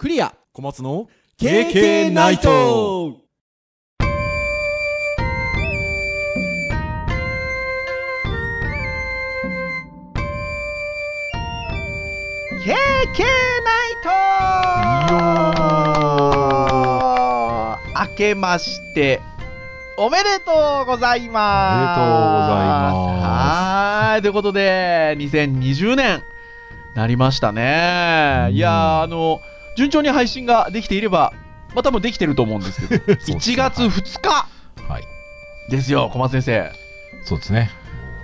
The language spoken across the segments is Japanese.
クリア。小松の KK ナイト。ケーケーナイト。明けましておめでとうございます。おめでとうございます。はーいということで2020年なりましたね。うん。いやーあの順調に配信ができていればまあ多分できてると思うんですけど ね。1月2日。はい。ですよ小松先生。そうですね。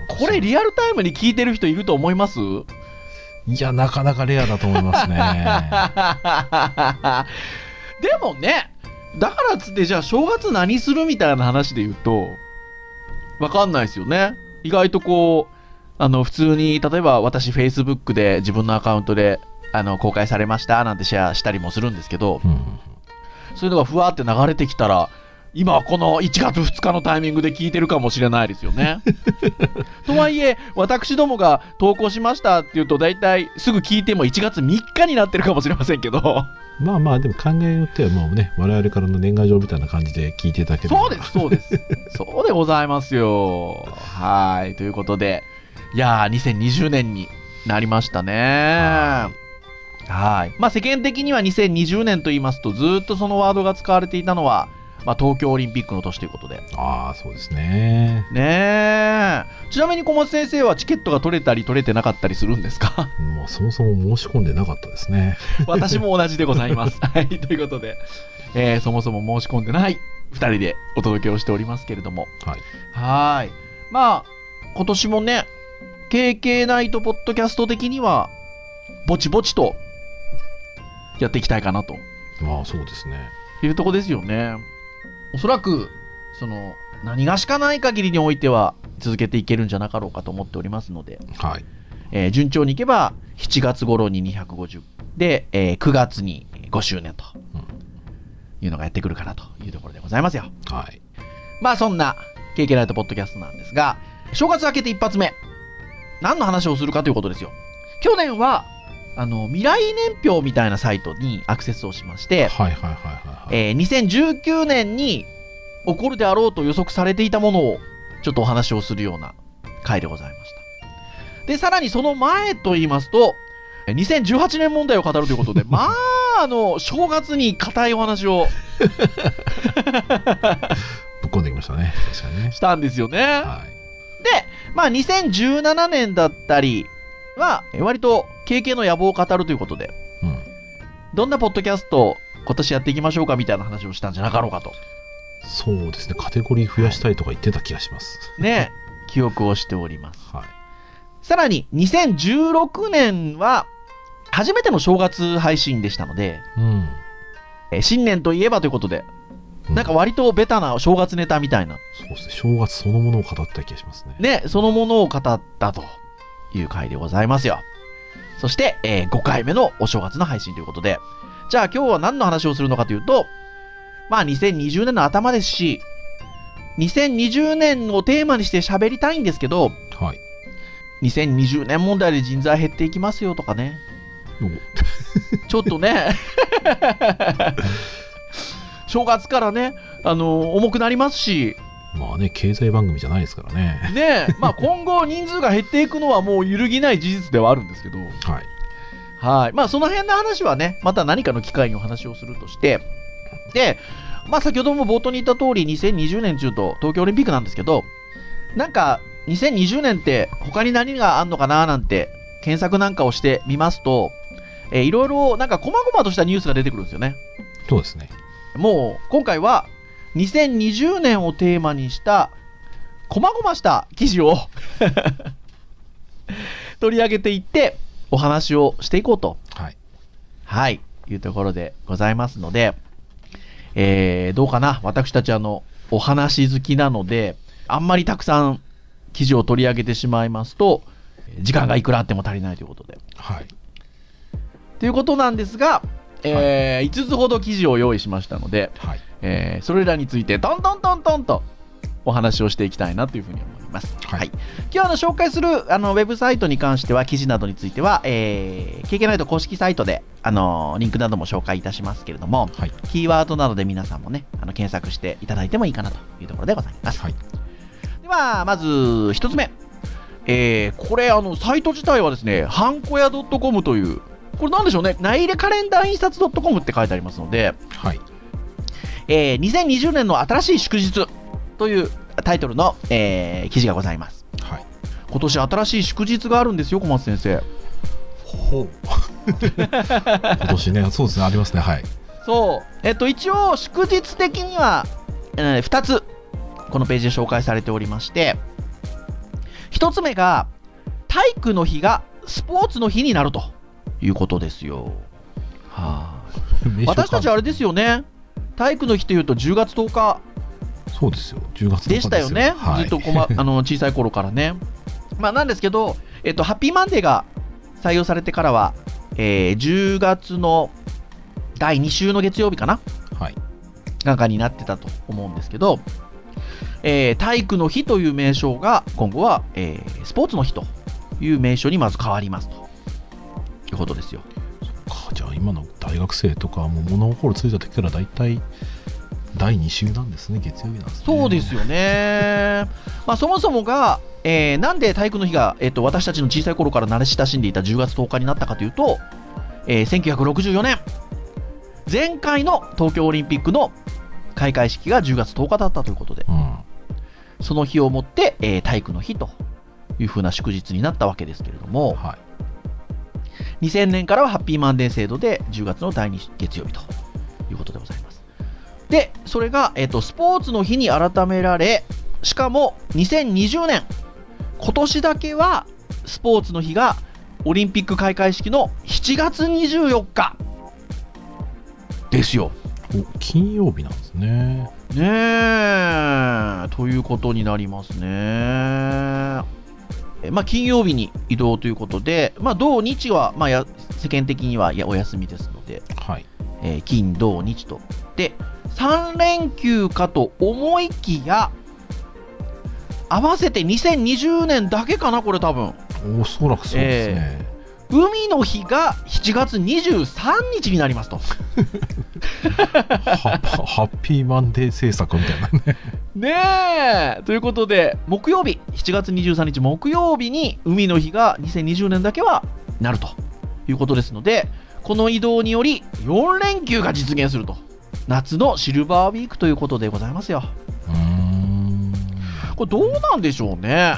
これリアルタイムに聞いてる人いると思います？いやなかなかレアだと思いますね。でもね、だからっつって、じゃあ正月何するみたいな話で言うと、わかんないですよね。意外とこう、あの、普通に、例えば私、Facebook で自分のアカウントで、あの、公開されましたなんてシェアしたりもするんですけど、うんそういうのがふわって流れてきたら、今この1月2日のタイミングで聞いてるかもしれないですよね。とはいえ、私どもが投稿しましたっていうと、大体すぐ聞いても1月3日になってるかもしれませんけど、まあまあでも考えによってはもうね我々からの年賀状みたいな感じで聞いていただければそうです、そうです。そうでございますよ。はい。ということで、いやー、2020年になりましたね。はい。まあ、世間的には2020年と言いますと、ずーっとそのワードが使われていたのは、まあ、東京オリンピックの年ということで。ああそうですねねえ。ちなみに小松先生はチケットが取れたり取れてなかったりするんですか？もうそもそも申し込んでなかったですね 私も同じでございます。はい。ということで、えーそもそも申し込んでない2人でお届けをしておりますけれども。はいはーい。まあ、今年もね、KK ナイトポッドキャスト的には、ぼちぼちとやっていきたいかなと。まあそうですね。いうとこですよね。おそらく、その、何がしかない限りにおいては続けていけるんじゃなかろうかと思っておりますので、はい。えー順調にいけば7月頃に250で、えー9月に5周年と。いうのがやってくるかなというところでございますよ。はい。まあそんな KK ナイトポッドキャストなんですが、正月明けて一発目、何の話をするかということですよ。去年は、あの、未来年表みたいなサイトにアクセスをしまして、はいはいはいはいはいえー2019年に起こるであろうと予測されていたものを、ちょっとお話をするような回でございました。で、さらにその前と言いますと、えー2018年問題を語るということで、まあ、あの、正月に固いお話を ぶっ込んできましたね確かにねしたんですよね。はいまあ、2017年だったりは、え割と経験の野望を語るということで、うん。どんなポッドキャストを今年やっていきましょうかみたいな話をしたんじゃなかろうかと。そうですね。カテゴリー増やしたいとか言ってた気がします。ね、記憶をしております。はい。さらに、2016年は、初めての正月配信でしたので、うん。え新年といえばということで、うなんか割とベタな正月ネタみたいな、そうですね。正月そのものを語った気がしますね。ね、そのものを語ったという回でございますよ。そして、えー5回目のお正月の配信ということで、じゃあ今日は何の話をするのかというと、まあ2020年の頭ですし、2020年をテーマにして喋りたいんですけど、はい。2020年問題で人材減っていきますよとかね、ちょっとね、正月からね、あの重くなりますし、まあね経済番組じゃないですからね。ねまあ今後人数が減っていくのはもう揺るぎない事実ではあるんですけど、はい。はい。まあその辺の話はね、また何かの機会にお話をするとして、で、まあ先ほども冒頭に言った通り2020年中と東京オリンピックなんですけど、なんか2020年って他に何があんのかななんて検索なんかをしてみますと、えーいろいろなんか細々としたニュースが出てくるんですよね。そうですね。もう今回は2020年をテーマにした細々した記事を 取り上げていってお話をしていこうと、はい。はい、いうところでございますので、えー、どうかな。私たちあの、お話好きなので、あんまりたくさん記事を取り上げてしまいますと、時間がいくらあっても足りないということで。はい。ということなんですが、えー5つほど記事を用意しましたので、はいえーそれらについてトントントントンとお話をしていきたいなというふうに思います。はいはい。今日あの紹介するあのウェブサイトに関しては、記事などについては、えー、KK ナイト公式サイトで、あのリンクなども紹介いたしますけれども、はい。キーワードなどで皆さんもね、あの検索していただいてもいいかなというところでございます。はい。では、まず一つ目。えー、これ、あの、サイト自体はですね、ハンコヤ .com という、これなんでしょうね、内入れカレンダー印刷 .com って書いてありますので、はい。えー2020年の新しい祝日というタイトルの、えー記事がございます。はい。今年新しい祝日があるんですよ、小松先生。ほう。今年ね、そうですね、ありますね。はい。そう。えっと、一応、祝日的には、え2つ、このページで紹介されておりまして、1つ目が、体育の日がスポーツの日になるということですよ。はあ、私たちあれですよね。体育の日というと10月10日そうですよ。10月でしたよね。はい、ずっとこ、ま、あの小さい頃からね。まあなんですけど、えっと、ハッピーマンデーが採用されてからは、えー10月の第2週の月曜日かなはい。なんかになってたと思うんですけど、えー体育の日という名称が今後は、えースポーツの日という名称にまず変わりますということですよ。今の大学生とかもう物心ついた時から大体第2週なんですね月曜日なんですね。そうですよね。まあそもそもが、えーなんで体育の日が、えっと私たちの小さい頃から慣れ親しんでいた10月10日になったかというと、えー1964年、前回の東京オリンピックの開会式が10月10日だったということで、うん。その日をもって、えー体育の日というふうな祝日になったわけですけれども、はい2000年からはハッピーマンデー制度で10月の第2月曜日ということでございます。で、それが、えっとスポーツの日に改められ、しかも2020年、今年だけはスポーツの日がオリンピック開会式の7月24日ですよ。お金曜日なんですねねえ、ということになりますね。えまあ、金曜日に移動ということで、まあ、土日は、まあ、や世間的にはやお休みですので、はいえー金、土、日と。で、3連休かと思いきや、合わせて2020年だけかな、これ多分。おそらくそうですね、海の日が7月23日になりますと。ハハッピーマンデー制作みたいなねねえということで、木曜日、7月23日木曜日に海の日が2020年だけはなるということですので、この移動により4連休が実現すると。夏のシルバーウィークということでございますよ。これどうなんでしょうね。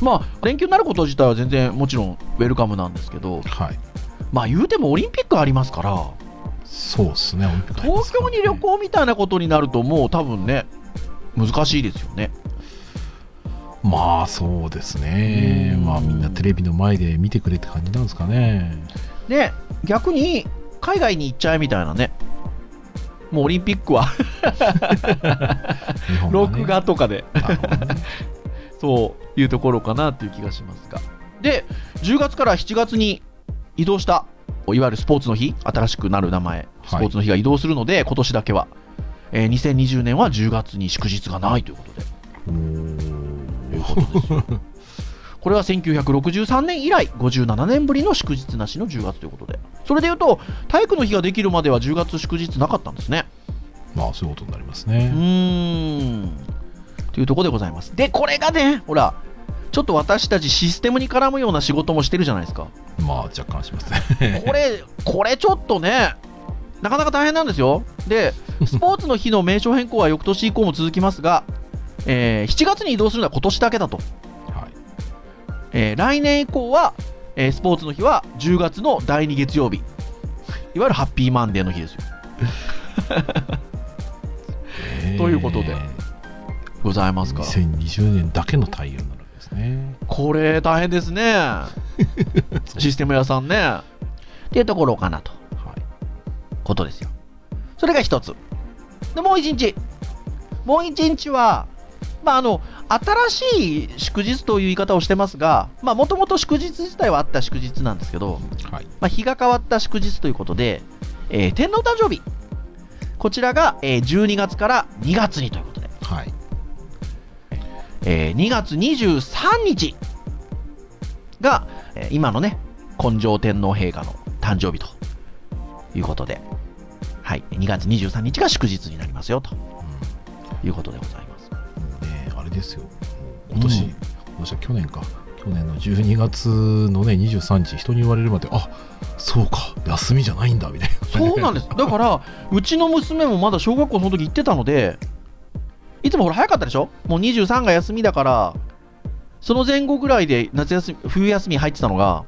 まあ、連休になること自体は全然もちろんウェルカムなんですけど、はい。まあ言うてもオリンピックありますから、そうですね東京に旅行みたいなことになるともう多分ね、難しいですよね。まあそうですね。うん。まあみんなテレビの前で見てくれって感じなんですかね。で、逆に海外に行っちゃえみたいなね。もうオリンピックは。日本録画とかで、そういうところかなっていう気がしますが。で、10月から7月に移動した、いわゆるスポーツの日、新しくなる名前、スポーツの日が移動するので、今年だけは、えー2020年は10月に祝日がないということで。ことですよこれは1963年以来57年ぶりの祝日なしの10月ということで。それでいうと体育の日ができるまでは10月祝日なかったんですね。まあそういうことになりますうねーんというところでございます。でこれがねほらちょっと私たちシステムに絡むような仕事もしてるじゃないですか。まあ若干します。ね これこれちょっとねなかなか大変なんですよ。でスポーツの日の名称変更は翌年以降も続きますが、えー7月に移動するのは今年だけだと。はい。えー来年以降は、えースポーツの日は10月の第2月曜日。いわゆるハッピーマンデーの日ですよ。ということでございますか？ら。2020年だけの対応になるわけですねこれ大変ですね。システム屋さんね。っていうところかなと。はいことですよ。それが一つ。で、もう一日。もう一日は、まあ、あの、新しい祝日という言い方をしてますが、まあ、もともと祝日自体はあった祝日なんですけど、はいまあ、日が変わった祝日ということで、えー天皇誕生日。こちらが、えー12月から2月にということで、はいえー2月23日が、えー今のね、根性天皇陛下の誕生日ということで、はい、2月23日が祝日になりますよと。いうことでございます。ねあれですよ。今年、うん。今年は去年か。去年の12月のね23日人に言われるまであそうか休みじゃないんだみたいな。そうなんです。だから、うちの娘もまだ小学校その時行ってたので、いつもほら早かったでしょ？もう23が休みだから、その前後ぐらいで夏休み、冬休み入ってたのが、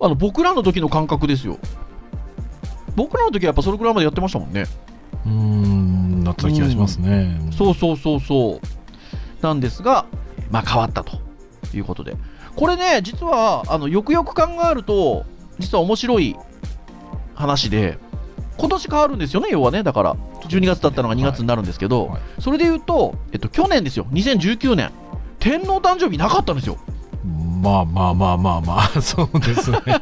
あの僕らの時の感覚ですよ。僕らの時はやっぱそれぐらいまでやってましたもんね。うんうーんなった気がしますね、そうそうそうそう。なんですが、まあ変わったということで。これね、実は、あの、よくよく考えると、実は面白い話で、今年変わるんですよね、要はね。だから、12月だったのが2月になるんですけど、はい。それで言うと、えっと、去年ですよ、2019年、天皇誕生日なかったんですよ。まあまあまあまあまあ そうですね。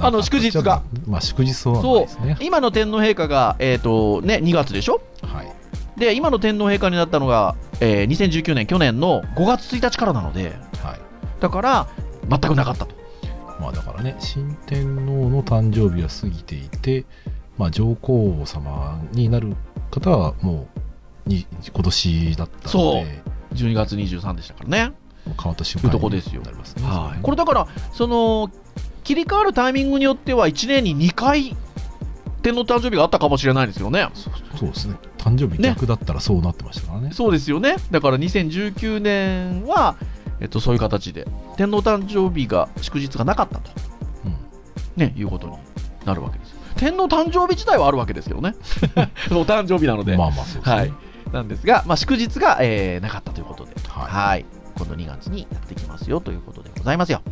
あの祝日が。まあ祝日はないですね。今の天皇陛下が、えっと、ね、2月でしょ？はい。で、今の天皇陛下になったのが、えー2019年、去年の5月1日からなので、はい。だから、全くなかったと。まあだからね新天皇の誕生日は過ぎていて、まあ、上皇様になる方はもうに今年だったので12月23でしたからね。変わった瞬間にとこですよなりますね。はい、これだから、その切り替わるタイミングによっては、1年に2回、天皇誕生日があったかもしれないですよね。そうですね誕生日ね逆だったらそうなってましたからねそうですよね。だから2019年は、えっと、そういう形で、天皇誕生日が、祝日がなかったと、うんね、いうことになるわけですよ。天皇誕生日自体はあるわけですけどね。お誕生日なので。まあまあそうですねはい。なんですが、まあ、祝日が、えーなかったということで、はいはい。今度2月にやってきますよということでございますよ。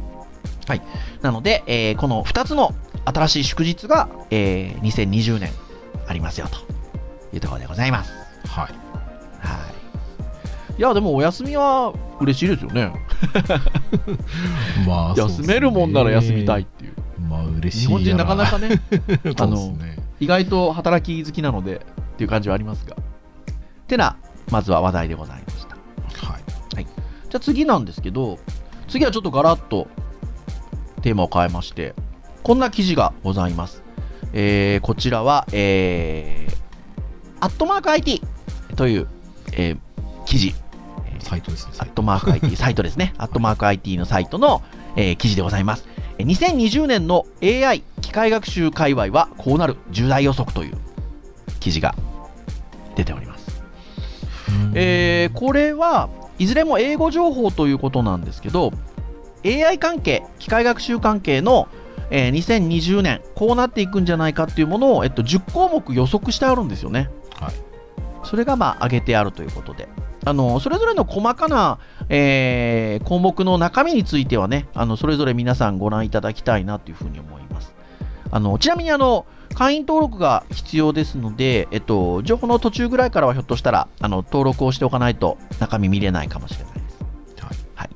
はい。なので、えーこの2つの新しい祝日が、えー2020年ありますよというところでございます。はいはい。いや、でもお休みは嬉しいですよね。まあ休めるもんなら休みたいっ。まあ嬉しい日本人なかなかね、あの意外と働き好きなのでっていう感じはありますが。てな、まずは話題でございました。はいじゃあ次なんですけど、次はちょっとガラッとテーマを変えまして、こんな記事がございます。えーこちらは、えー、アットマーク IT という、えー記事、サイトですねアットマーク IT、サイトですね。アットマーク IT のサイトの、えー記事でございます。えー2020年の AI 機械学習界隈はこうなる重大予測という記事が出ております。えーこれはいずれも英語情報ということなんですけど AI 関係機械学習関係の、えー2020年こうなっていくんじゃないかっていうものを、えっと、10項目予測してあるんですよね。はい。それがまあ挙げてあるということであのそれぞれの細かな、えー項目の中身についてはねあのそれぞれ皆さんご覧いただきたいなというふうに思いますあのちなみにあの会員登録が必要ですので、えっと、情報の途中ぐらいからはひょっとしたらあの登録をしておかないと中身見れないかもしれないです。はいはい、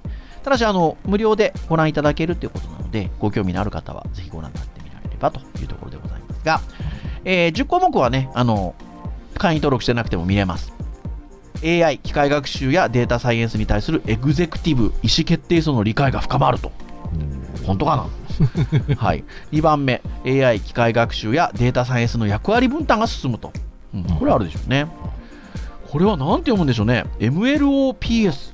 ただしあの、無料でご覧いただけるということなので、ご興味のある方はぜひご覧になってみられればというところでございますが、えー10項目はね、あの会員登録してなくても見れます。AI、機械学習やデータサイエンスに対するエグゼクティブ、意思決定層の理解が深まると。うん本当かな？はい。2番目、AI 機械学習やデータサイエンスの役割分担が進むと。うん、これあるでしょうね。これは何て読むんでしょうね。MLOPS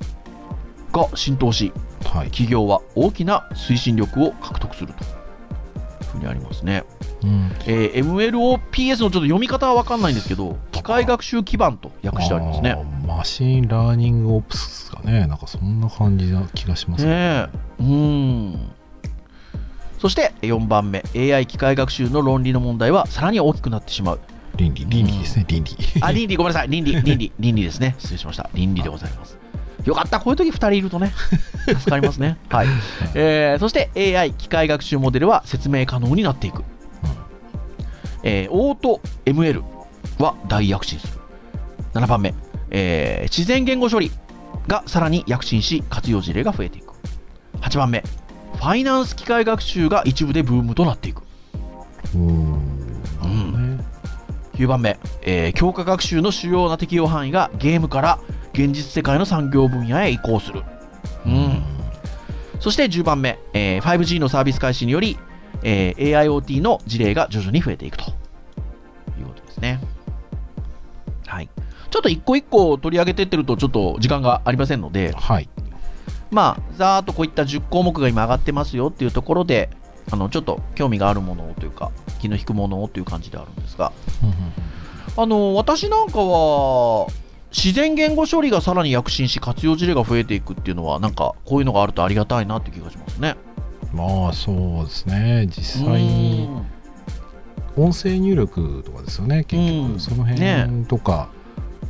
が浸透し、はい企業は大きな推進力を獲得すると。いうふうにありますね。うんえー MLOPS のちょっと読み方は分かんないんですけど、機械学習基盤と訳してありますね。 Machine Learning Ops かねなんかそんな感じな気がしますねえ。うーん。そして4番目、AI 機械学習の論理の問題はさらに大きくなってしまう。倫理倫理ですね倫理あ、倫理、ごめんなさい。倫理、倫理、倫理ですね。失礼しました。倫理でございます。よかった。こういう時2人いるとね、助かりますね。はい。えーそして AI 機械学習モデルは説明可能になっていく。えーオート ML は大躍進する。7番目、えー自然言語処理がさらに躍進し、活用事例が増えていく。8番目、ファイナンス機械学習が一部でブームとなっていく。うんうん9番目、えー強化学習の主要な適用範囲がゲームから現実世界の産業分野へ移行する。うん。そして10番目、えー 5G のサービス開始により、えー AIoT の事例が徐々に増えていくということですね。はい。ちょっと一個一個取り上げてってるとちょっと時間がありませんので、はい。まあ、ざーっとこういった10項目が今上がってますよっていうところで、あの、ちょっと興味があるものをというか、気の引くものをという感じであるんですが、あの、私なんかは、自然言語処理がさらに躍進し活用事例が増えていくっていうのはなんかこういうのがあるとありがたいなって気がしますね。まあそうですね。実際に音声入力とかですよね。結うん。局その辺とか、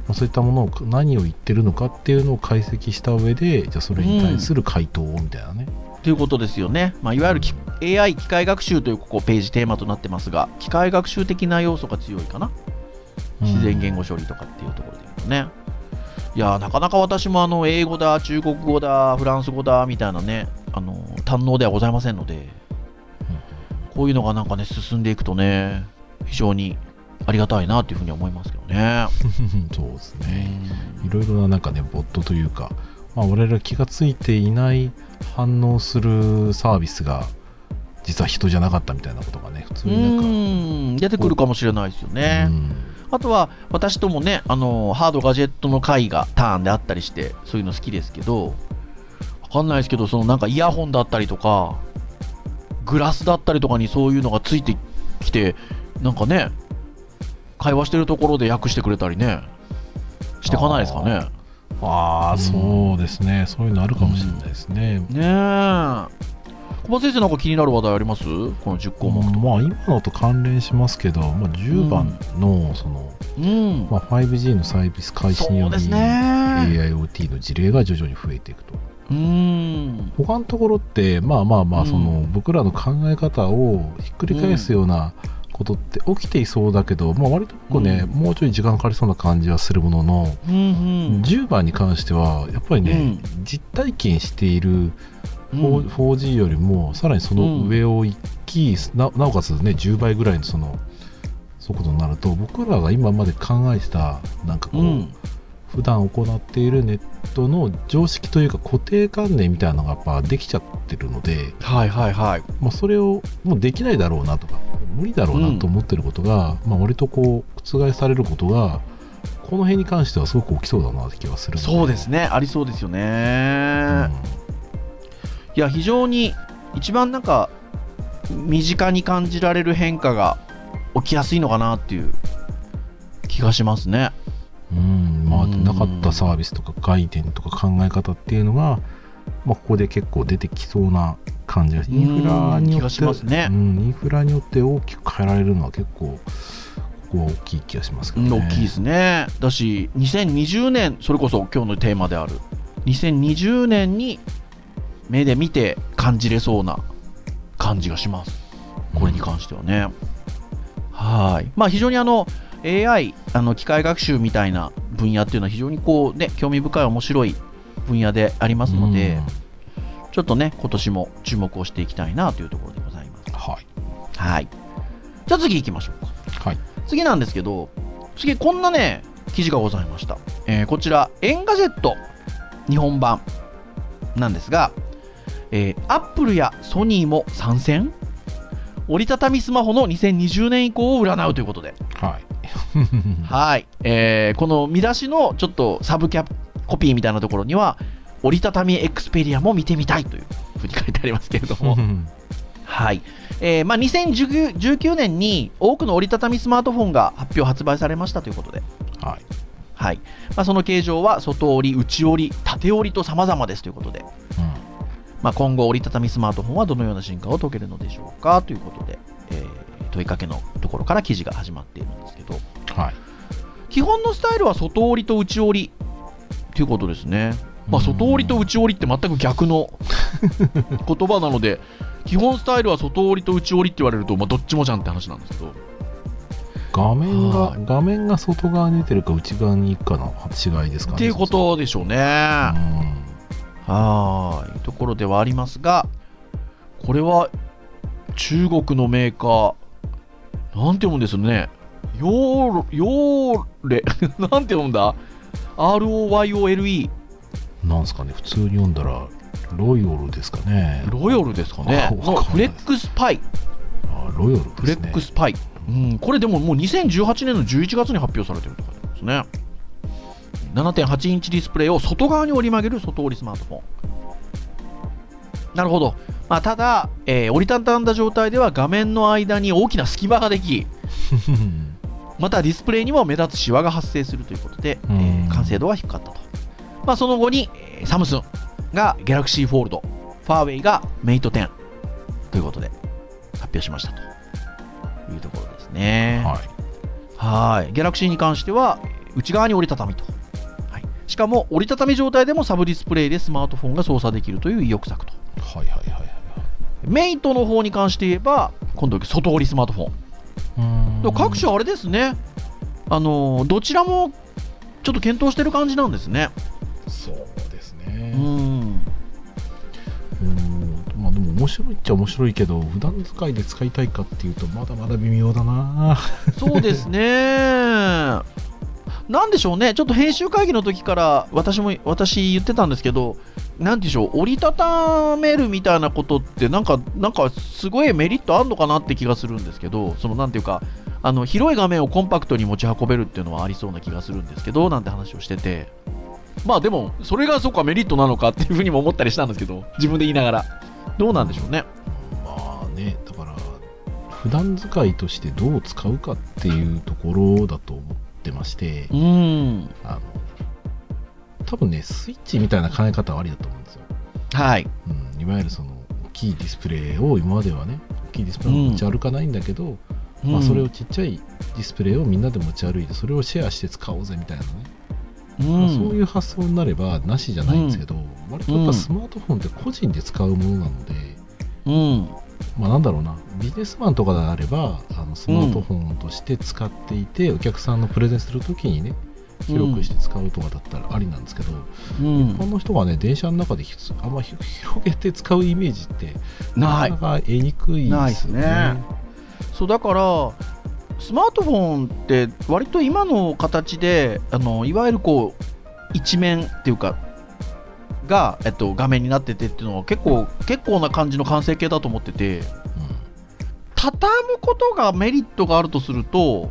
まあそういったものを何を言ってるのかっていうのを解析した上でじゃあそれに対する回答をみたいなね、ということですよね。まあ、いわゆるき AI 機械学習というここページテーマとなってますが、機械学習的な要素が強いかな。自然言語処理とかっていうところで言うとね。いやーなかなか私もあの英語だ、中国語だ、フランス語だみたいなね、あの堪能ではございませんので、こういうのがなんかね、進んでいくとね、非常にありがたいなというふうに思いますけどね。そうですねいろいろななんかねボットというか、まあ、我々が気がついていない反応するサービスが実は人じゃなかったみたいなことがね普通うになんか出てくるかもしれないですよね。うんあとは私ともね、あのハードガジェットの回がターンであったりして、そういうの好きですけど、わかんないですけど、そのなんかイヤホンだったりとか、グラスだったりとかにそういうのがついてきて、なんかね、会話してるところで訳してくれたりね、してかないですかね。ああ、うんそうですねそういうのあるかもしれないですね、ねえ。小松先生なんか気になる話題あります？この10項目とか。まあ今のと関連しますけど、まあ、10番のその、うん。まあ、5G のサービス開始により。AIoT の事例が徐々に増えていくとうん。他のところってまあまあまあうんその、僕らの考え方をひっくり返すようなことって起きていそうだけど、まあ、割とこうね、うんもうちょい時間かかりそうな感じはするものの、うんうん。10番に関してはやっぱりね、実体験している 4- 4G よりもさらにその上を行き、ななおかつね10倍ぐらいのその速度になると僕らが今まで考えてたなんかこう、うん。普段行っているネットの常識というか固定観念みたいなのがやっぱできちゃってるので、はいはいはい。まあ、それをもうできないだろうなとか無理だろうなと思ってることが、まあ、割とこう覆されることがこの辺に関してはすごく起きそうだなって気がするのそうですね、ありそうですよね。いや、非常に一番なんか、身近に感じられる変化が起きやすいのかなっていう気がしますね。うん、うんまあうんなかったサービスとか概念とか考え方っていうのが、まあ、ここで結構出てきそうな感じがインフラによってねうん、インフラによって大きく変えられるのは結構ここは大きい気がしますけうんどね。大きいですね。だし、2020年、それこそ今日のテーマである、2020年に目で見て感じれそうな感じがします。これに関してはね。はい。まあ非常にあの AI、あの機械学習みたいな分野っていうのは非常にこうね、興味深い面白い分野でありますので、ちょっとね、今年も注目をしていきたいなというところでございます。うんはいはい。じゃあ次行きましょうか。はい次なんですけど、次こんなね、記事がございました。えーこちら、 Engadget日本版なんですが、えー、アップルやソニーも参戦？折りたたみスマホの2020年以降を占うということで、はい。はい。えーこの見出しのちょっとサブキャコピーみたいなところには、折りたたみエクスペリアも見てみたいというふうに書いてありますけれども、はい。えーまあ、2019年に多くの折りたたみスマートフォンが発表発売されましたということで、はい。はい。まあ、その形状は外折り、内折り、縦折りと様々ですということで、まあ、今後折りたたみスマートフォンはどのような進化を遂げるのでしょうか？ということで、えー問いかけのところから記事が始まっているんですけど、うん。はい。基本のスタイルは外折りと内折りということですね。まあ、外折りと内折りって全く逆の 言葉なので、基本スタイルは外折りと内折りって言われると、まあ、どっちもじゃんって話なんですけど、画面がは、画面が外側に出てるか内側に行くかの違いですかね。っていうことでしょうね。うんはーい。ところではありますが、これは中国のメーカー、なんて読むんですよね。ヨーロ、ヨーレ、なんて読むんだ？ROYOLE。なんすかね、普通に読んだら、ロイオルですかね。ロヨルですかね。あわかんないフレックスパイ。あロイオルですね。フレックスパイ。うん、これでももう2018年の11月に発表されてるとかですね。7.8インチディスプレイを外側に折り曲げる外折りスマートフォン。なるほど。まあ、ただ、えー折りたたんだ状態では画面の間に大きな隙間ができ、またディスプレイにも目立つシワが発生するということで、えうんー完成度は低かったと。まあ、その後に、えーサムスンが Galaxy Fold、ファーウェイが Mate 10ということで発表しましたというところですね。はい。はい。ギャラクシーに関しては、内側に折りたたみと。はい、しかも、折りたたみ状態でもサブディスプレイでスマートフォンが操作できるという意欲作と。はいはいはいはい。メイトの方に関して言えば、今度、外折りスマートフォン。各社あれですね。あのーどちらも、ちょっと検討してる感じなんですね。そうですうね。ん。うんまあでも面白いっちゃ面白いけど、普段使いで使いたいかっていうと、まだまだ微妙だな。そうですね。なんでしょうね、ちょっと編集会議の時から私も私言ってたんですけど、なんでしょう、折りたためるみたいなことって、なんか、なんかすごいメリットあるのかなって気がするんですけど、そのなんていうか、あの広い画面をコンパクトに持ち運べるっていうのはありそうな気がするんですけど、なんて話をしてて、まあでも、それがそうかメリットなのかっていうふうにも思ったりしたんですけど、自分で言いながら、どうなんでしょうね。まあね、だから、普段使いとしてどう使うかっていうところだと思ってましてう、ん、あの、多分ね、スイッチみたいな考え方はありだと思うんですよ。はい、うん、いわゆるその、大きいディスプレイを今まではね、大きいディスプレイを持ち歩かないんだけど、まあ、それをちっちゃいディスプレイをみんなで持ち歩いて、それをシェアして使おうぜみたいなね、うん、まあそういう発想になればなしじゃないんですけど、割とやっぱスマートフォンって個人で使うものなので、うん、まあ、なんだろうな、ビジネスマンとかであれば、あのスマートフォンとして使っていて、お客さんのプレゼンするときにね、広くして使うとかだったらありなんですけど、うん。一般の人がね、電車の中であんまひ広げて使うイメージって、なかなか得にくいですすね。そうだからスマートフォンって割と今の形であのいわゆるこう一面っていうかが、えっと、画面になっててっていうのは結構結構な感じの完成形だと思ってて。畳むことがメリットがあるとすると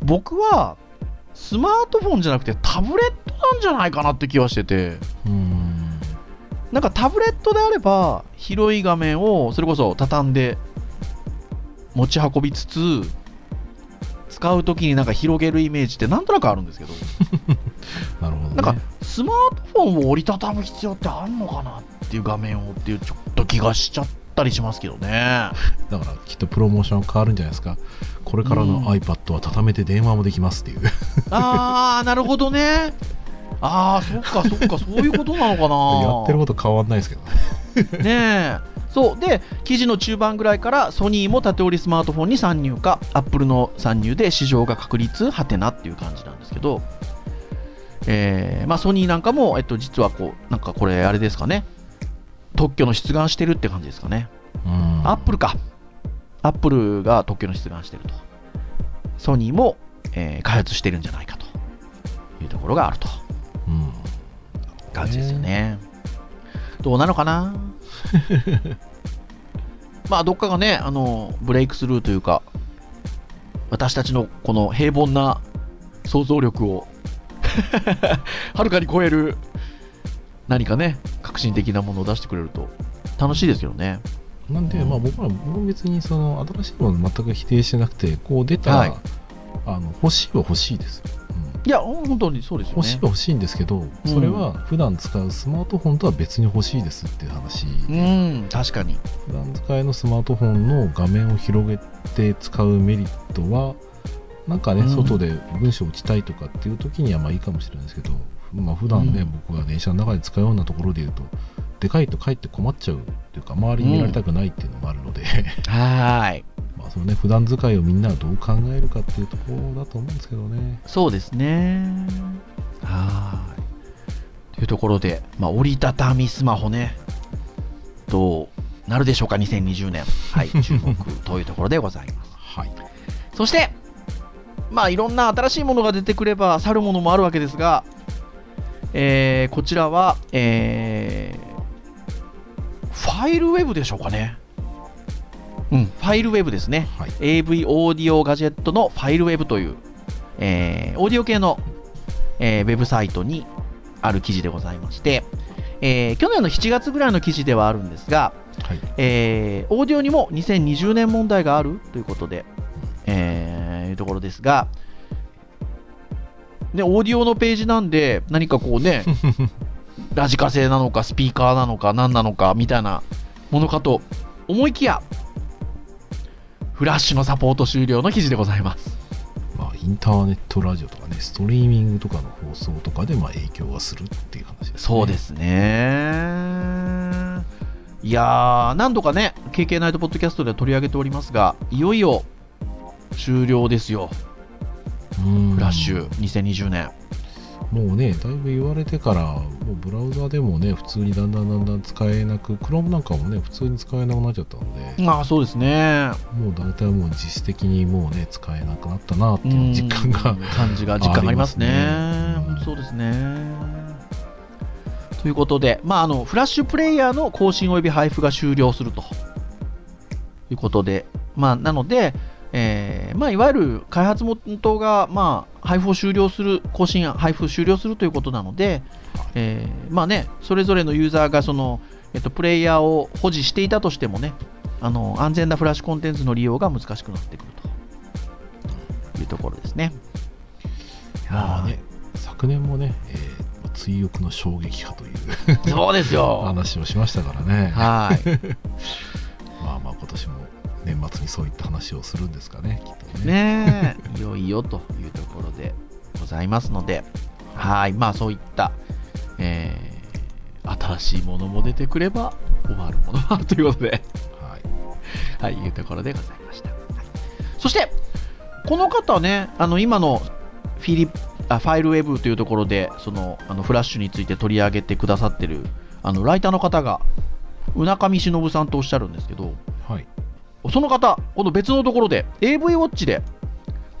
僕はスマートフォンじゃなくてタブレットなんじゃないかなって気はしてて。うん。うんなんかタブレットであれば広い画面をそれこそ畳んで持ち運びつつ使うときになんか広げるイメージってなんとなくあるんですけど なるほど、ね。なんかスマートフォンを折りたたむ必要ってあんのかなっていう画面をっていうちょっと気がしちゃったりしますけどね だからきっとプロモーション変わるんじゃないですか。これからのうん iPad は畳めて電話もできますっていう。ああなるほどねああそっかそっかそういうことなのかな やってること変わんないですけどね。ねえ。そう。で、記事の中盤ぐらいからソニーも縦折りスマートフォンに参入か、アップルの参入で市場が確立、はてなっていう感じなんですけど、えーまあソニーなんかも、えっと、実はこう、なんかこれ、あれですかね。特許の出願してるって感じですかね。うんアップルか。アップルが特許の出願してると。ソニーも、えー開発してるんじゃないかというところがあると。うん感じですよね。どうなのかな？まあ、どっかがね、あの、ブレイクスルーというか、私たちのこの平凡な想像力を はるかに超える何かね、革新的なものを出してくれると楽しいですけどね。なんで、まあ、僕らも別にその新しいもの全く否定してなくて、こう出たら、はい。あの欲しいは欲しいです、うんいや、本当にそうですよね欲しいは。欲しいんですけど、それは普段使うスマートフォンとは別に欲しいですっていう話、うん、確かに。普段使いのスマートフォンの画面を広げて使うメリットは、なんかね、うん外で文章を打ちたいとかっていう時にはまあいいかもしれないですけど、まあ普段ね、うん僕が電車の中で使うようなところで言うと、でかいとかえって困っちゃうっていうか、周りに見られたくないっていうのもあるので、はーい。まあそのね、普段使いをみんなはどう考えるかっていうところだと思うんですけどね。そうですね。はーい。というところで、まあ、折りたたみスマホね、どうなるでしょうか、2020年。はい、注目というところでございます。はい。そして、まあいろんな新しいものが出てくれば去るものもあるわけですが、えー、こちらは、えー、ファイルウェブでしょうかね。うん、ファイルウェブですね。はい、AV オーディオガジェットのファイルウェブという、えー、オーディオ系の、えー、ウェブサイトにある記事でございまして、えー、去年の7月ぐらいの記事ではあるんですが、はい、えー、オーディオにも2020年問題があるということで、えー、いうところですが、ね、オーディオのページなんで、何かこうね、ラジカセなのか、スピーカーなのか、何なのか、みたいなものかと思いきや、フラッシュのサポート終了の記事でございます。まあ、インターネットラジオとかね、ストリーミングとかの放送とかでまあ影響がするっていう話ですね。そうですね。いやー、何度かね、KK ナイトポッドキャストで取り上げておりますが、いよいよ終了ですよ。フラッシュ2020年。もうね、だいぶ言われてから、もうブラウザでもね、普通にだんだんだんだん使えなく、Chrome なんかもね、普通に使えなくなっちゃったので、ああ、そうですね。もう大体もう実質的にもうね、使えなくなったなっていう実感が、感じが、実感がありますね。本当そうですね。ということで、まあ、あのフラッシュプレイヤーの更新及び配布が終了するということで、まあ、なので、えーまあ、いわゆる開発元が、まあ、配布を終了する、更新、配布終了するということなので、えーまあね、それぞれのユーザーがその、えっと、プレイヤーを保持していたとしてもね、あの安全なフラッシュコンテンツの利用が難しくなってくるというところですね。まあね、昨年もね、えー、追憶の衝撃波というそうですよ 話をしましたからね。はい まあまあ今年も年末にそういった話をするんですかね、きっとね。ねいよいよというところでございますので、はい、まあそういった、えー、新しいものも出てくれば終わるものもあるということで、はい、はい、いうところでございました。はい、そして、この方ね、あの今のフィリあファイルウェブというところで、そのあのフラッシュについて取り上げてくださってるあのライターの方が、うなかみしのぶさんとおっしゃるんですけど、はい、その方、この別のところで AV ウォッチで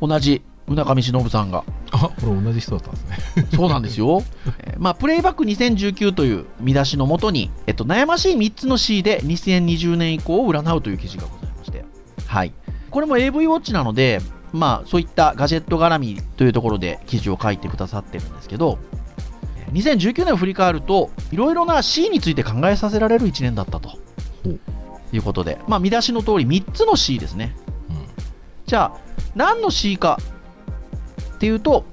同じ村上忍さんが。あこれ同じ人だったんですね。そうなんですよ。えー、まあ、プレイバック2019という見出しのもとに、えっと、悩ましい3つの C で2020年以降を占うという記事がございまして、はい。これも AV ウォッチなので、まあ、そういったガジェット絡みというところで記事を書いてくださってるんですけど、2019年を振り返ると、いろいろな C について考えさせられる1年だったと。いうことで、まあ、見出しの通り3つの C ですね。うん、じゃあ、何の C かっていうと、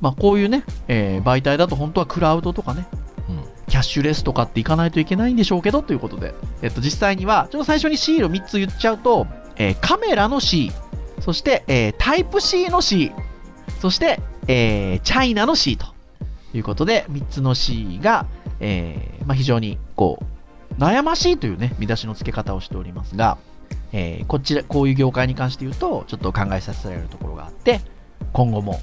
まあ、こういうね、えー、媒体だと本当はクラウドとかね、うん、キャッシュレスとかっていかないといけないんでしょうけどということで、えっと、実際には、ちょっと最初に C を3つ言っちゃうと、えー、カメラの C、そして、えー、タイプ C の C、そして、えー、チャイナの C ということで、3つの C が、えーまあ、非常にこう悩ましいというね、見出しの付け方をしておりますが、えー、こちら、こういう業界に関して言うと、ちょっと考えさせられるところがあって、今後も、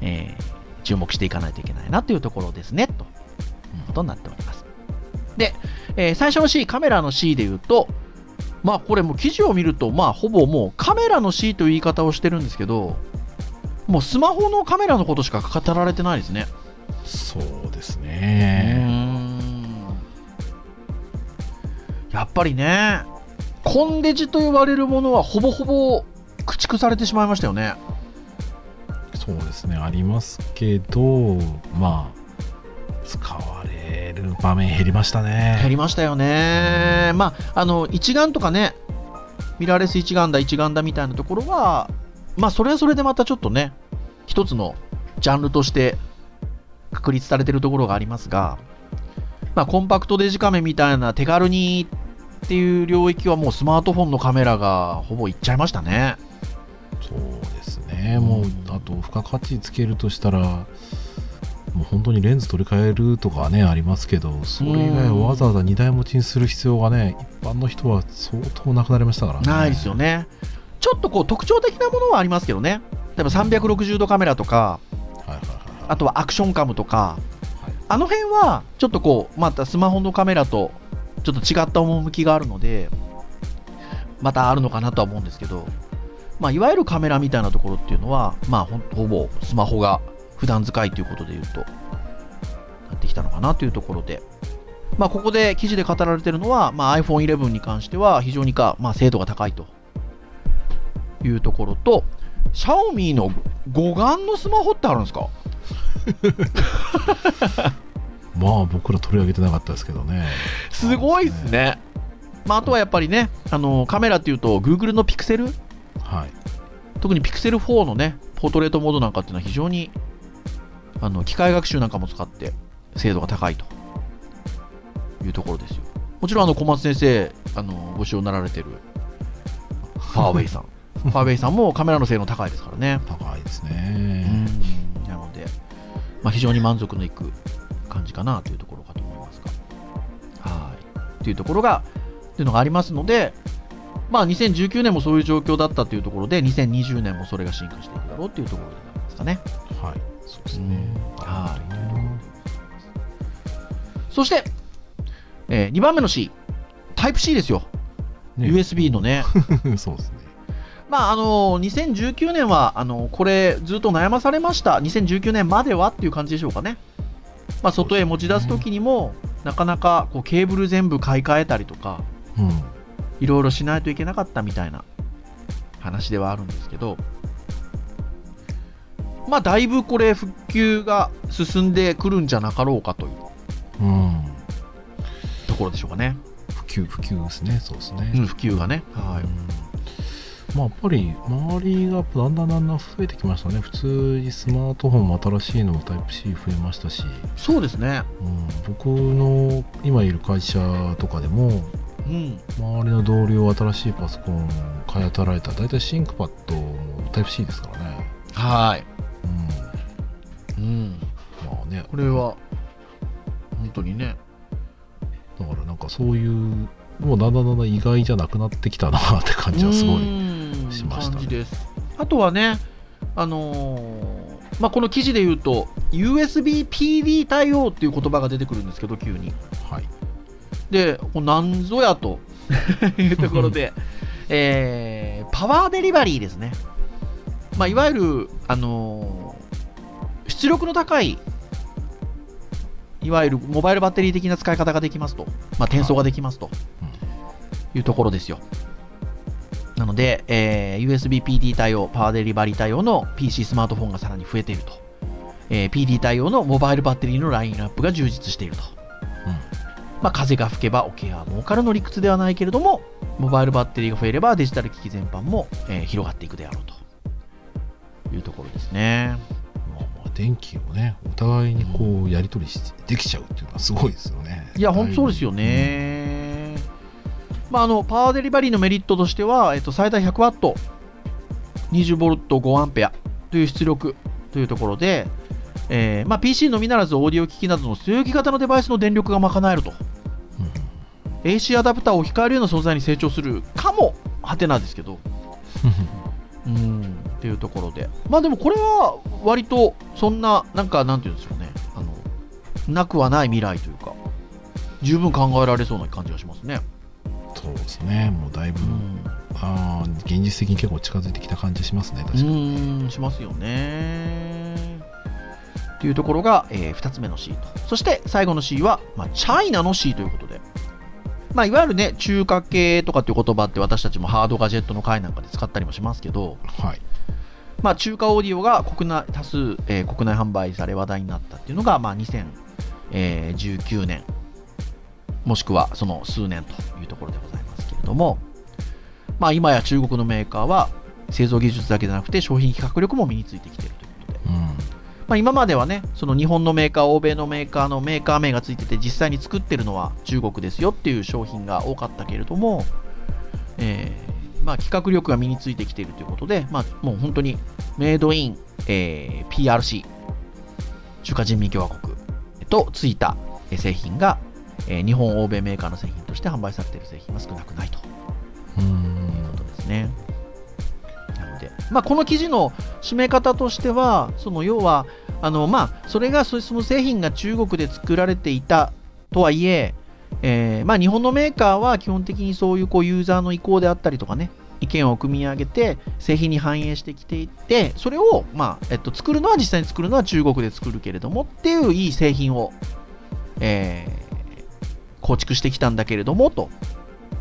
えー、注目していかないといけないなというところですね、ということになっております。で、えー、最初の C、カメラの C で言うと、まあこれも記事を見ると、まあほぼもうカメラの C という言い方をしてるんですけど、もうスマホのカメラのことしか語られてないですね。そうですね。やっぱりね、コンデジと言われるものはほぼほぼ駆逐されてしまいましたよね。そうですね、ありますけど、まあ、使われる場面減りましたね。減りましたよね。まあ、あの、一眼とかね、ミラーレス一眼だ、一眼だみたいなところは、まあ、それはそれでまたちょっとね、一つのジャンルとして確立されてるところがありますが、まあ、コンパクトデジカメみたいな手軽にっていう領域はもうスマートフォンのカメラがほぼいっちゃいましたね。そうですね、もうあと付加価値つけるとしたら、もう本当にレンズ取り替えるとかねありますけど、それ以外はわざわざ2台持ちにする必要がね、一般の人は相当なくなりましたからね。ないですよね。ちょっとこう特徴的なものはありますけどね、例えば360度カメラとか、あとはアクションカムとか、あの辺はちょっとこう、またスマホのカメラとちょっと違った趣があるので、またあるのかなとは思うんですけど、まあ、いわゆるカメラみたいなところっていうのは、まあ、ほぼスマホが普段使いということで言うと、なってきたのかなというところで、まあ、ここで記事で語られているのは、まあ、iPhone 11に関しては非常にか、まあ、精度が高いと。いうところと、シャオミの五眼のスマホってあるんですか？まあ僕ら取り上げてなかったですけどねすごいですね。まあ、あとはやっぱりね、あのカメラっていうと、Google のピクセル、はい特にピクセル4のね、ポートレートモードなんかっていうのは非常にあの機械学習なんかも使って精度が高いというところですよ。もちろんあの小松先生、あのご使用になられてるファーウェイさん。ファーウェイさんもカメラの性能高いですからね。高いですうねんなので、まあ、非常に満足のいく感じかなというところかと思いますが。はい。というところが、というのがありますので、まあ、2019年もそういう状況だったというところで、2020年もそれが進化していくだろうというところになりますかね。はいそうですねはい。そして、え2番目の C、タイプ C ですよ。ね USB のね。そうですねまあ、あの2019年は、あのこれ、ずっと悩まされました。2019年まではっていう感じでしょうかね。まあ、外へ持ち出すときにも、なかなかこうケーブル全部買い替えたりとか、うんいろいろしないといけなかったみたいな話ではあるんですけど、まあ、だいぶこれ、復旧が進んでくるんじゃなかろうかといううんところでしょうかね。普及普及ですねそうですねうん、普及がね。はい。うんまあ、やっぱり周りがだんだんだんだん増えてきましたね普通にスマートフォンも新しいのもタイプ C 増えましたし、そうですね。うん、僕の今いる会社とかでもうん。周りの同僚新しいパソコン買い当たられたら大体シンクパッドもタイプ C ですからね、はい。うん、うん。まあねこれは、本当にね。だからなんかそういうもうだんだんだんだん意外じゃなくなってきたなって感じはすごいうんしましたね。あとはね、あのーまあ、この記事で言うと、USB PD 対応っていう言葉が出てくるんですけど、急に。はいで、なんぞやと いうところで、えーパワーデリバリーですね。まあ、いわゆる、あのー出力の高い、いわゆるモバイルバッテリー的な使い方ができますと、まあ、転送ができますというところですよ。なので、えー USB PD 対応、パワーデリバリー対応の PC スマートフォンがさらに増えていると。えー PD 対応のモバイルバッテリーのラインナップが充実していると。まあ、風が吹けば桶屋儲かるの理屈ではないけれども、モバイルバッテリーが増えればデジタル機器全般も、えー広がっていくであろうというところですね。電気をねお互いにこうやり取りしできちゃうっていうのはすごいですよねいや、本当そうですよね。まあ、あのパワーデリバリーのメリットとしては、えっと、最大 100W、20V5A という出力というところで、えーまあ、PC のみならずオーディオ機器などの据え置き型のデバイスの電力が賄えると。うん AC アダプターを置き換えるような存在に成長するかも、はてなですけど。うん、っていうところで。まあでもこれは割とそんな、なんかなんていうんでしょうね。あの、なくはない未来というか、十分考えられそうな感じがしますね。そうですねもうだいぶ、うん。あー現実的に結構近づいてきた感じしますね確かに、うん、しますよね。っていうところが、え2つ目の C と。そして最後の C は、まあ、チャイナの C ということで。まあ、いわゆるね、中華系とかっていう言葉って私たちもハードガジェットの回なんかで使ったりもしますけど、はいまあ、中華オーディオが国内多数、えー国内販売され話題になったっていうのが、まあ、2019年、もしくはその数年というところでございますけれども、まあ、今や中国のメーカーは製造技術だけでなくて商品企画力も身についてきているということで、うん。まあ、今まではね、その日本のメーカー、欧米のメーカーのメーカー名がついてて、実際に作ってるのは中国ですよっていう商品が多かったけれども、えーまあ、企画力が身についてきているということで、まあ、もう本当にメイドイン、えー PRC、中華人民共和国とついたえー製品が、えー日本、欧米メーカーの製品として販売されている製品は少なくないとういうんことですね。なので、まあ、この記事の締め方としては、その要は、あのまあ、それがそその製品が中国で作られていたとはいえ、えーまあ、日本のメーカーは基本的にそういうこうユーザーの意向であったりとかね、意見を組み上げて製品に反映してきていってそれを、まあえっと、作るのは実際に作るのは中国で作るけれどもっていういい製品を、えー構築してきたんだけれどもと。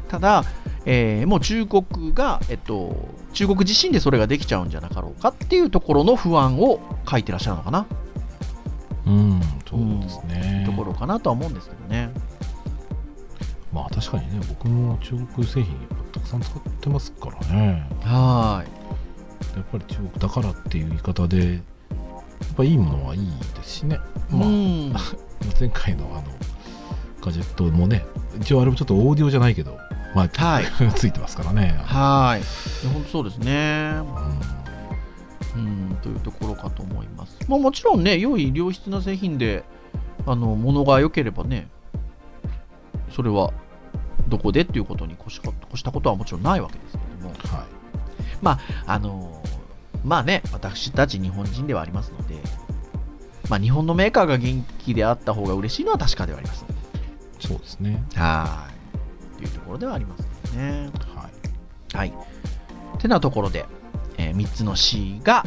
ただ、えーもう中国が、えっと、中国自身でそれができちゃうんじゃなかろうかっていうところの不安を書いてらっしゃるのかな、うんそうですね、ところかなとは思うんですけどね。まあ確かにね僕も中国製品たくさん使ってますからねはやっぱり中国だからっていう言い方でやっぱいいものはいいですしね。まあ、うん 前回のあのガジェットもね一応あれもちょっとオーディオじゃないけどマイク、はい ついてますからねはい。本当そうですね。うんうん、というところかと思います。まあ、もちろんね、良い良質な製品で、あの、物が良ければね、それはどこでっていうことに越しか越したことはもちろんないわけですけども、はいあの、まあね、私たち日本人ではありますので、まあ、日本のメーカーが元気であった方が嬉しいのは確かではあります。そうですねはい。というところではありますね。はいはい。てなところで、え3つの C が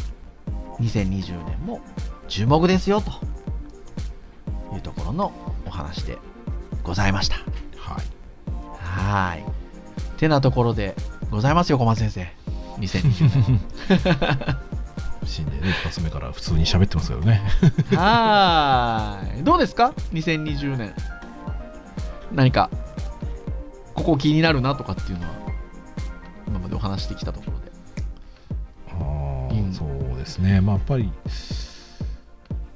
2020年も注目ですよというところのお話でございました。はいはい。てなところでございますよ、小松先生。2020新年ね一発目から普通に喋ってますけどね年。はーい。どうですか ?2020 年。何か、ここ気になるなとかっていうのは、今までお話してきたところで。あうんーそうですねまあやっぱり、ま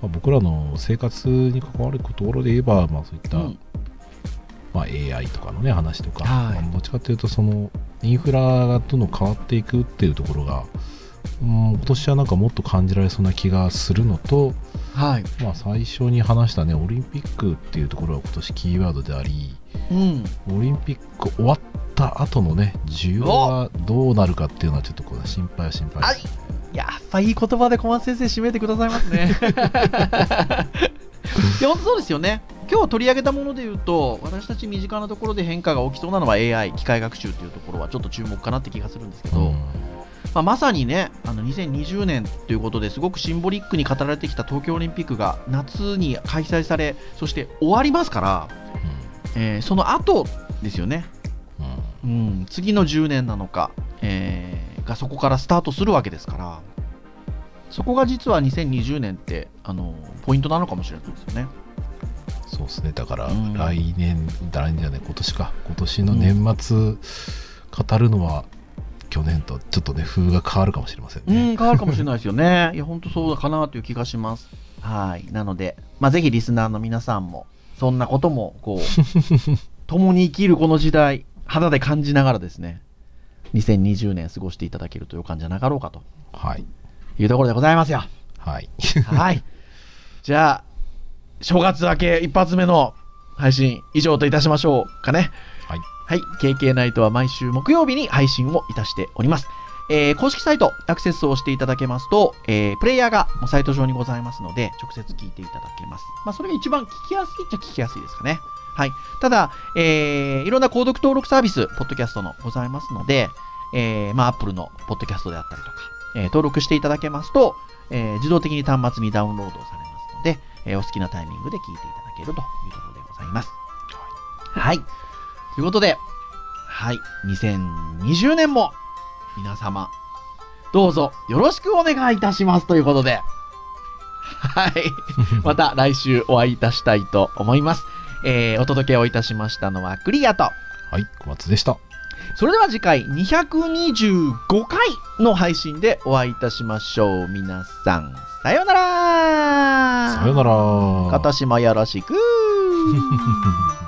あ、僕らの生活に関わるところで言えば、まあ、そういった、うんまあ、AI とかのね話とか、はいまあどっちかというとそのインフラがどんどん変わっていくっていうところが、うん、今年はなんかもっと感じられそうな気がするのと、はい。まあ、最初に話したねオリンピックっていうところが今年キーワードでありうん。オリンピック終わった後のね需要がどうなるかっていうのはちょっとこう心配は心配ですねやっぱいい言葉で小松先生締めてくださいますね。いや、本当そうですよね。今日取り上げたもので言うと、私たち身近なところで変化が起きそうなのは AI、機械学習というところはちょっと注目かなって気がするんですけど、うんまあ、まさにね、あの2020年ということですごくシンボリックに語られてきた東京オリンピックが夏に開催され、そして終わりますから、えーその後ですよね。うんうんうん、次の10年なのか、えーがそこからスタートするわけですから、そこが実は2020年ってあのポイントなのかもしれないですよね。そうですねだからうん来年、来年じゃない今年か今年の年末語るのは去年とちょっとね風が変わるかもしれませんうね、ん、変わるかもしれないですよね。いや、本当そうかなという気がします。はい。なので、まあ、ぜひリスナーの皆さんも、そんなことも、こう、共に生きるこの時代、肌で感じながらですね、2020年過ごしていただけるという感じじゃなかろうかとはいいうところでございますよ。はいはい。じゃあ、正月明け一発目の配信以上といたしましょうかね。はいはい。KK ナイトは毎週木曜日に配信をいたしております。えー公式サイトアクセスをしていただけますと、えープレイヤーがもうサイト上にございますので、直接聞いていただけます。まあ、それが一番聞きやすいっちゃ聞きやすいですかね。はい。ただ、えーいろんな購読登録サービス、ポッドキャストのございますので、えーまあ、Apple のポッドキャストであったりとか、えー登録していただけますと、えー自動的に端末にダウンロードされますえーお好きなタイミングで聞いていただけるというところでございます。はい。ということで、はい。2020年も皆様、どうぞよろしくお願いいたしますということで、はい。また来週お会いいたしたいと思います。えーお届けをいたしましたのはクリアと、はい小松でしたそれでは次回225回の配信でお会いいたしましょう。皆さん、さようなら。さよなら。今年もよろしく